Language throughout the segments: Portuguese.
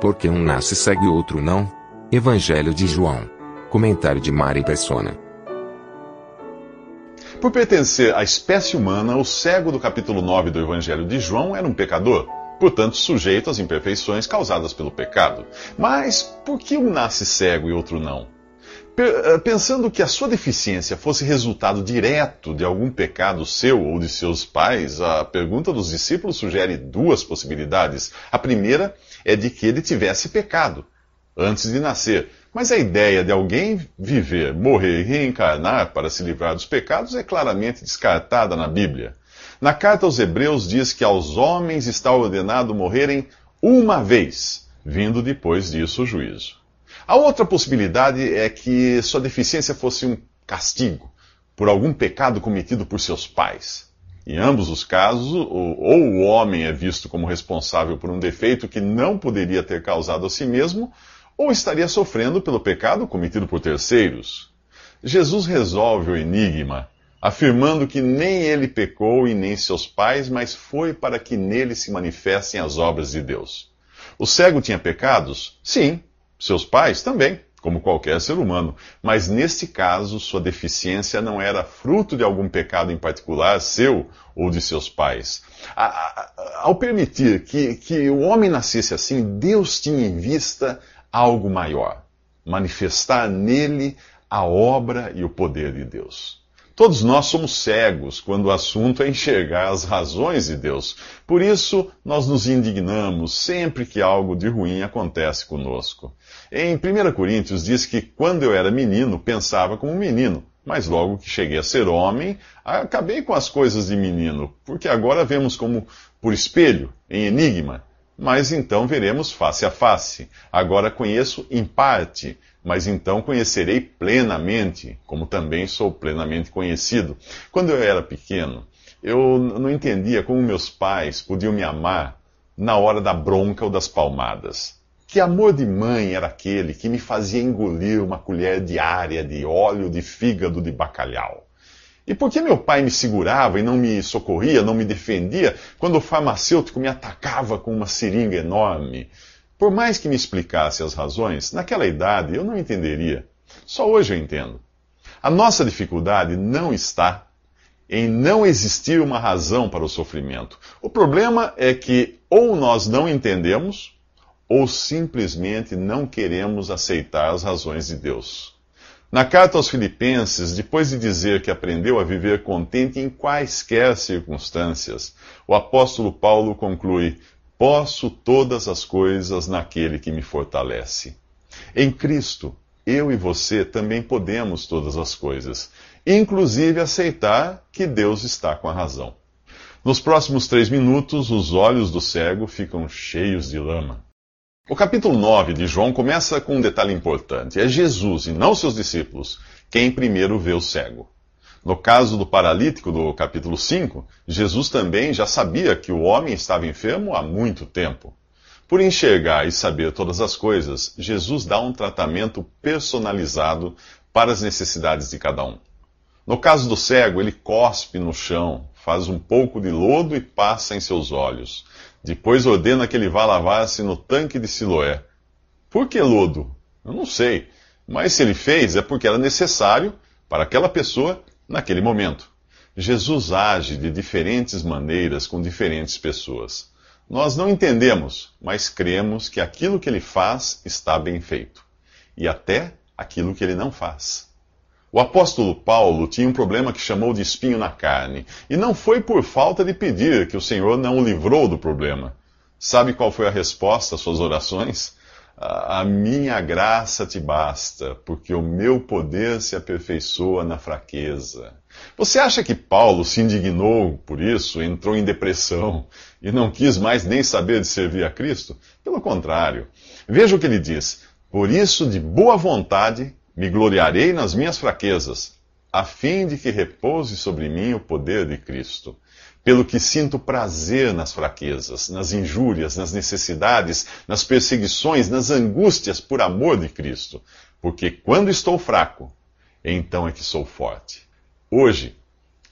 Porque um nasce segue o outro não? Evangelho de João. Comentário de Mari Persona. Por pertencer à espécie humana, o cego do capítulo 9 do Evangelho de João era um pecador, portanto sujeito às imperfeições causadas pelo pecado. Mas por que um nasce cego e outro não? Pe- Pensando que a sua deficiência fosse resultado direto de algum pecado seu ou de seus pais, a pergunta dos discípulos sugere duas possibilidades. A primeira é de que ele tivesse pecado antes de nascer. Mas a ideia de alguém viver, morrer e reencarnar para se livrar dos pecados é claramente descartada na Bíblia. Na carta aos Hebreus diz que aos homens está ordenado morrerem uma vez, vindo depois disso o juízo. A outra possibilidade é que sua deficiência fosse um castigo por algum pecado cometido por seus pais. Em ambos os casos, ou, o homem é visto como responsável por um defeito que não poderia ter causado a si mesmo, ou estaria sofrendo pelo pecado cometido por terceiros. Jesus resolve o enigma, afirmando que nem ele pecou e nem seus pais, mas foi para que nele se manifestem as obras de Deus. O cego tinha pecados? Sim. Seus pais também, como qualquer ser humano. Mas neste caso, sua deficiência não era fruto de algum pecado em particular, seu ou de seus pais. A- a- Ao permitir que, que o homem nascesse assim, Deus tinha em vista algo maior manifestar nele a obra e o poder de Deus. Todos nós somos cegos quando o assunto é enxergar as razões de Deus. Por isso, nós nos indignamos sempre que algo de ruim acontece conosco. Em 1 Coríntios diz que quando eu era menino, pensava como menino, mas logo que cheguei a ser homem, acabei com as coisas de menino, porque agora vemos como por espelho, em enigma, mas então veremos face a face. Agora conheço em parte, mas então conhecerei plenamente, como também sou plenamente conhecido. Quando eu era pequeno, eu não entendia como meus pais podiam me amar na hora da bronca ou das palmadas. Que amor de mãe era aquele que me fazia engolir uma colher diária de óleo de fígado de bacalhau? E por que meu pai me segurava e não me socorria, não me defendia, quando o farmacêutico me atacava com uma seringa enorme? Por mais que me explicasse as razões, naquela idade eu não entenderia. Só hoje eu entendo. A nossa dificuldade não está em não existir uma razão para o sofrimento. O problema é que ou nós não entendemos, ou simplesmente não queremos aceitar as razões de Deus. Na carta aos Filipenses, depois de dizer que aprendeu a viver contente em quaisquer circunstâncias, o apóstolo Paulo conclui: Posso todas as coisas naquele que me fortalece. Em Cristo, eu e você também podemos todas as coisas, inclusive aceitar que Deus está com a razão. Nos próximos três minutos, os olhos do cego ficam cheios de lama. O capítulo 9 de João começa com um detalhe importante. É Jesus e não seus discípulos quem primeiro vê o cego. No caso do paralítico do capítulo 5, Jesus também já sabia que o homem estava enfermo há muito tempo. Por enxergar e saber todas as coisas, Jesus dá um tratamento personalizado para as necessidades de cada um. No caso do cego, ele cospe no chão, faz um pouco de lodo e passa em seus olhos. Depois ordena que ele vá lavar-se no tanque de Siloé. Por que lodo? Eu não sei. Mas se ele fez, é porque era necessário para aquela pessoa naquele momento. Jesus age de diferentes maneiras com diferentes pessoas. Nós não entendemos, mas cremos que aquilo que ele faz está bem feito. E até aquilo que ele não faz. O apóstolo Paulo tinha um problema que chamou de espinho na carne, e não foi por falta de pedir que o Senhor não o livrou do problema. Sabe qual foi a resposta às suas orações? a minha graça te basta, porque o meu poder se aperfeiçoa na fraqueza. Você acha que Paulo se indignou por isso, entrou em depressão e não quis mais nem saber de servir a Cristo? Pelo contrário. Veja o que ele diz: Por isso, de boa vontade, me gloriarei nas minhas fraquezas, a fim de que repouse sobre mim o poder de Cristo pelo que sinto prazer nas fraquezas, nas injúrias, nas necessidades, nas perseguições, nas angústias por amor de Cristo. Porque quando estou fraco, então é que sou forte. Hoje,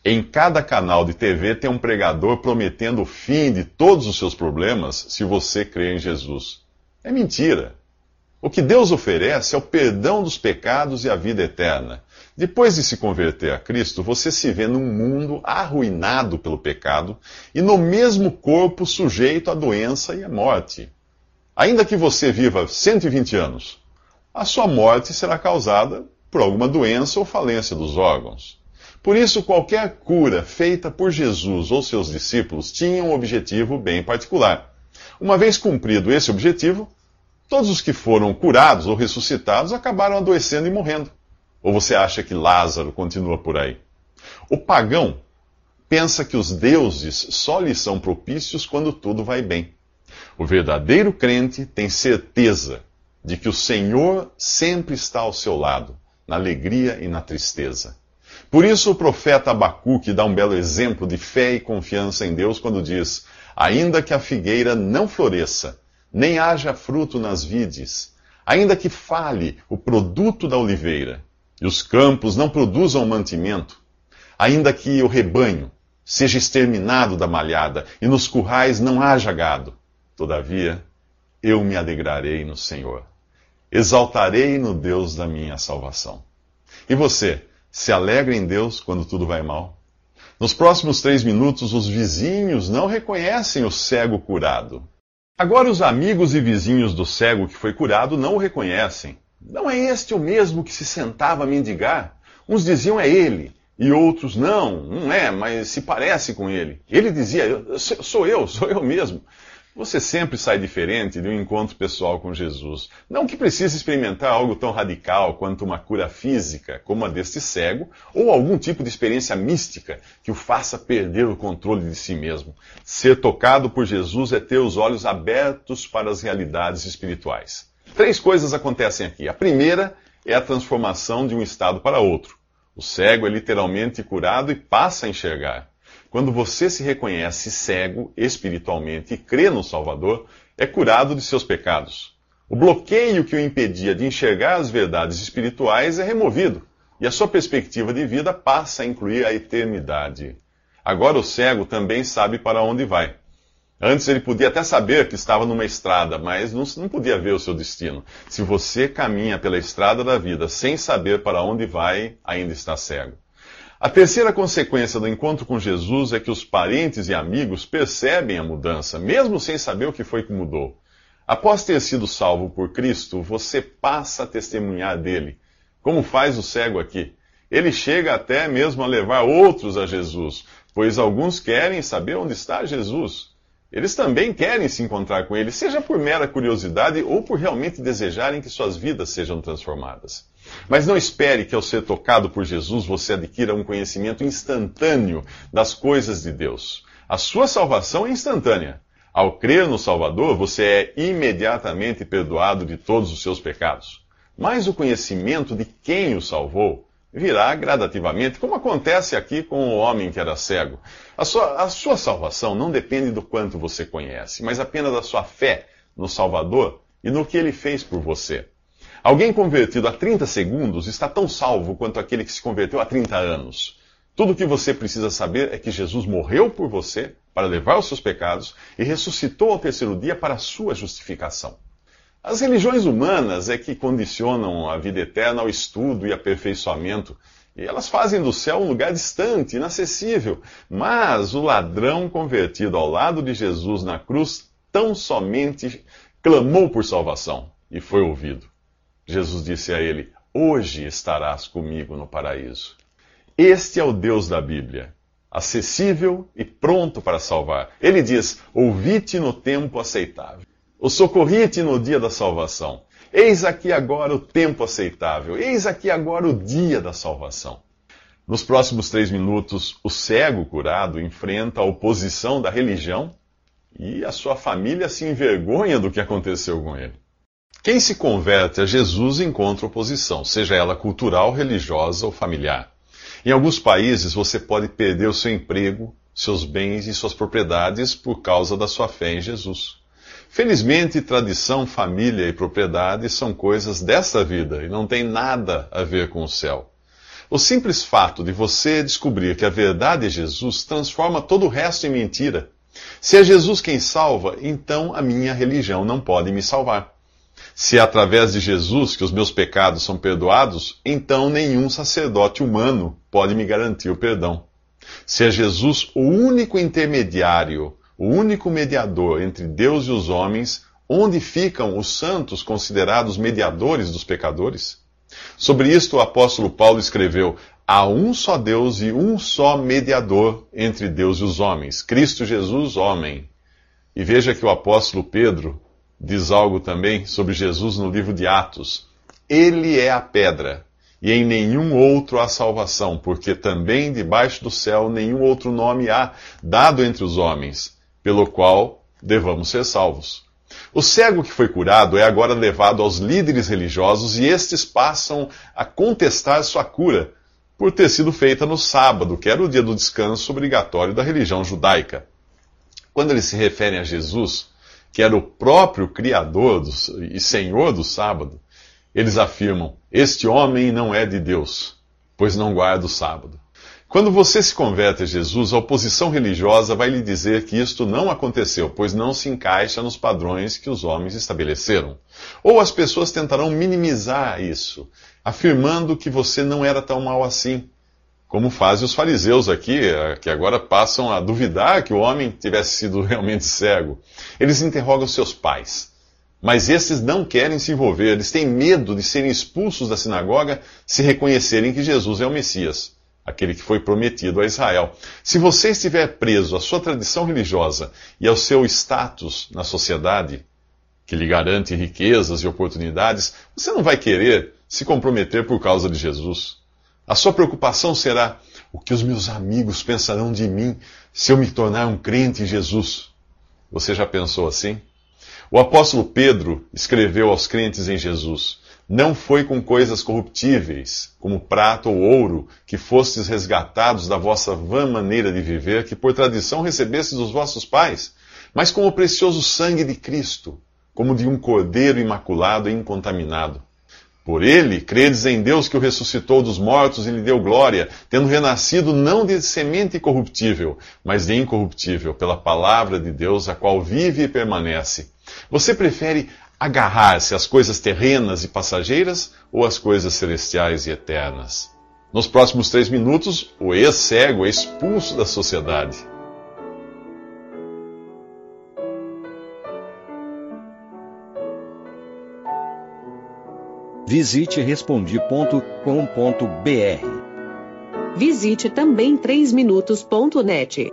em cada canal de TV tem um pregador prometendo o fim de todos os seus problemas se você crer em Jesus. É mentira. O que Deus oferece é o perdão dos pecados e a vida eterna. Depois de se converter a Cristo, você se vê num mundo arruinado pelo pecado e no mesmo corpo sujeito à doença e à morte. Ainda que você viva 120 anos, a sua morte será causada por alguma doença ou falência dos órgãos. Por isso, qualquer cura feita por Jesus ou seus discípulos tinha um objetivo bem particular. Uma vez cumprido esse objetivo, todos os que foram curados ou ressuscitados acabaram adoecendo e morrendo. Ou você acha que Lázaro continua por aí? O pagão pensa que os deuses só lhe são propícios quando tudo vai bem. O verdadeiro crente tem certeza de que o Senhor sempre está ao seu lado, na alegria e na tristeza. Por isso o profeta Abacuque dá um belo exemplo de fé e confiança em Deus quando diz: Ainda que a figueira não floresça, nem haja fruto nas vides, ainda que fale o produto da oliveira, e os campos não produzam mantimento, ainda que o rebanho seja exterminado da malhada e nos currais não haja gado, todavia eu me alegrarei no Senhor, exaltarei no Deus da minha salvação. E você, se alegra em Deus quando tudo vai mal? Nos próximos três minutos, os vizinhos não reconhecem o cego curado. Agora, os amigos e vizinhos do cego que foi curado não o reconhecem. Não é este o mesmo que se sentava a mendigar? Uns diziam é ele, e outros não, não é, mas se parece com ele. Ele dizia, sou eu, sou eu mesmo. Você sempre sai diferente de um encontro pessoal com Jesus. Não que precise experimentar algo tão radical quanto uma cura física, como a deste cego, ou algum tipo de experiência mística que o faça perder o controle de si mesmo. Ser tocado por Jesus é ter os olhos abertos para as realidades espirituais. Três coisas acontecem aqui. A primeira é a transformação de um estado para outro. O cego é literalmente curado e passa a enxergar. Quando você se reconhece cego espiritualmente e crê no Salvador, é curado de seus pecados. O bloqueio que o impedia de enxergar as verdades espirituais é removido e a sua perspectiva de vida passa a incluir a eternidade. Agora o cego também sabe para onde vai. Antes ele podia até saber que estava numa estrada, mas não, não, podia ver o seu destino. Se você caminha pela estrada da vida sem saber para onde vai, ainda está cego. A terceira consequência do encontro com Jesus é que os parentes e amigos percebem a mudança, mesmo sem saber o que foi que mudou. Após ter sido salvo por Cristo, você passa a testemunhar dele, como faz o cego aqui. Ele chega até mesmo a levar outros a Jesus, pois alguns querem saber onde está Jesus. Eles também querem se encontrar com ele, seja por mera curiosidade ou por realmente desejarem que suas vidas sejam transformadas. Mas não espere que ao ser tocado por Jesus você adquira um conhecimento instantâneo das coisas de Deus. A sua salvação é instantânea. Ao crer no Salvador, você é imediatamente perdoado de todos os seus pecados. Mas o conhecimento de quem o salvou virá gradativamente, como acontece aqui com o homem que era cego. A sua, a sua salvação não depende do quanto você conhece, mas apenas da sua fé no Salvador e no que ele fez por você. Alguém convertido há 30 segundos está tão salvo quanto aquele que se converteu há 30 anos. Tudo o que você precisa saber é que Jesus morreu por você para levar os seus pecados e ressuscitou ao terceiro dia para a sua justificação. As religiões humanas é que condicionam a vida eterna ao estudo e aperfeiçoamento. E elas fazem do céu um lugar distante, inacessível. Mas o ladrão convertido ao lado de Jesus na cruz tão somente clamou por salvação e foi ouvido. Jesus disse a ele: Hoje estarás comigo no paraíso. Este é o Deus da Bíblia, acessível e pronto para salvar. Ele diz: Ouvi-te no tempo aceitável. O socorri-te no dia da salvação. Eis aqui agora o tempo aceitável. Eis aqui agora o dia da salvação. Nos próximos três minutos, o cego curado enfrenta a oposição da religião e a sua família se envergonha do que aconteceu com ele. Quem se converte a Jesus encontra oposição, seja ela cultural, religiosa ou familiar. Em alguns países você pode perder o seu emprego, seus bens e suas propriedades por causa da sua fé em Jesus. Felizmente, tradição, família e propriedade são coisas dessa vida e não tem nada a ver com o céu. O simples fato de você descobrir que a verdade é Jesus transforma todo o resto em mentira. Se é Jesus quem salva, então a minha religião não pode me salvar. Se é através de Jesus que os meus pecados são perdoados, então nenhum sacerdote humano pode me garantir o perdão. Se é Jesus o único intermediário, o único mediador entre Deus e os homens, onde ficam os santos considerados mediadores dos pecadores? Sobre isto o apóstolo Paulo escreveu: Há um só Deus e um só mediador entre Deus e os homens, Cristo Jesus, homem. E veja que o apóstolo Pedro diz algo também sobre Jesus no livro de Atos. Ele é a pedra, e em nenhum outro há salvação, porque também debaixo do céu nenhum outro nome há dado entre os homens, pelo qual devamos ser salvos. O cego que foi curado é agora levado aos líderes religiosos e estes passam a contestar sua cura por ter sido feita no sábado, que era o dia do descanso obrigatório da religião judaica. Quando eles se referem a Jesus, que era o próprio Criador do, e Senhor do sábado, eles afirmam: Este homem não é de Deus, pois não guarda o sábado. Quando você se converte a Jesus, a oposição religiosa vai lhe dizer que isto não aconteceu, pois não se encaixa nos padrões que os homens estabeleceram. Ou as pessoas tentarão minimizar isso, afirmando que você não era tão mal assim, como fazem os fariseus aqui, eh, que agora passam a duvidar que o homem tivesse sido realmente cego. Eles interrogam seus pais. Mas esses não querem se envolver, eles têm medo de serem expulsos da sinagoga se reconhecerem que Jesus é o Messias, aquele que foi prometido a Israel. Se você estiver preso à sua tradição religiosa e ao seu status na sociedade, que lhe garante riquezas e oportunidades, você não vai querer se comprometer por causa de Jesus. A sua preocupação será: o que os meus amigos pensarão de mim se eu me tornar um crente em Jesus? Você já pensou assim? O apóstolo Pedro escreveu aos crentes em Jesus: Não foi com coisas corruptíveis, como prata ou ouro, que fostes resgatados da vossa vã maneira de viver, que por tradição recebestes dos vossos pais, mas com o precioso sangue de Cristo, como de um cordeiro imaculado e incontaminado por ele, credes em Deus que o ressuscitou dos mortos e lhe deu glória, tendo renascido não de semente corruptível, mas de incorruptível, pela palavra de Deus, a qual vive e permanece. Você prefere agarrar-se às coisas terrenas e passageiras ou às coisas celestiais e eternas? Nos próximos três minutos, o ex-cego é expulso da sociedade. Visite respondi.com.br. Visite também 3minutos.net.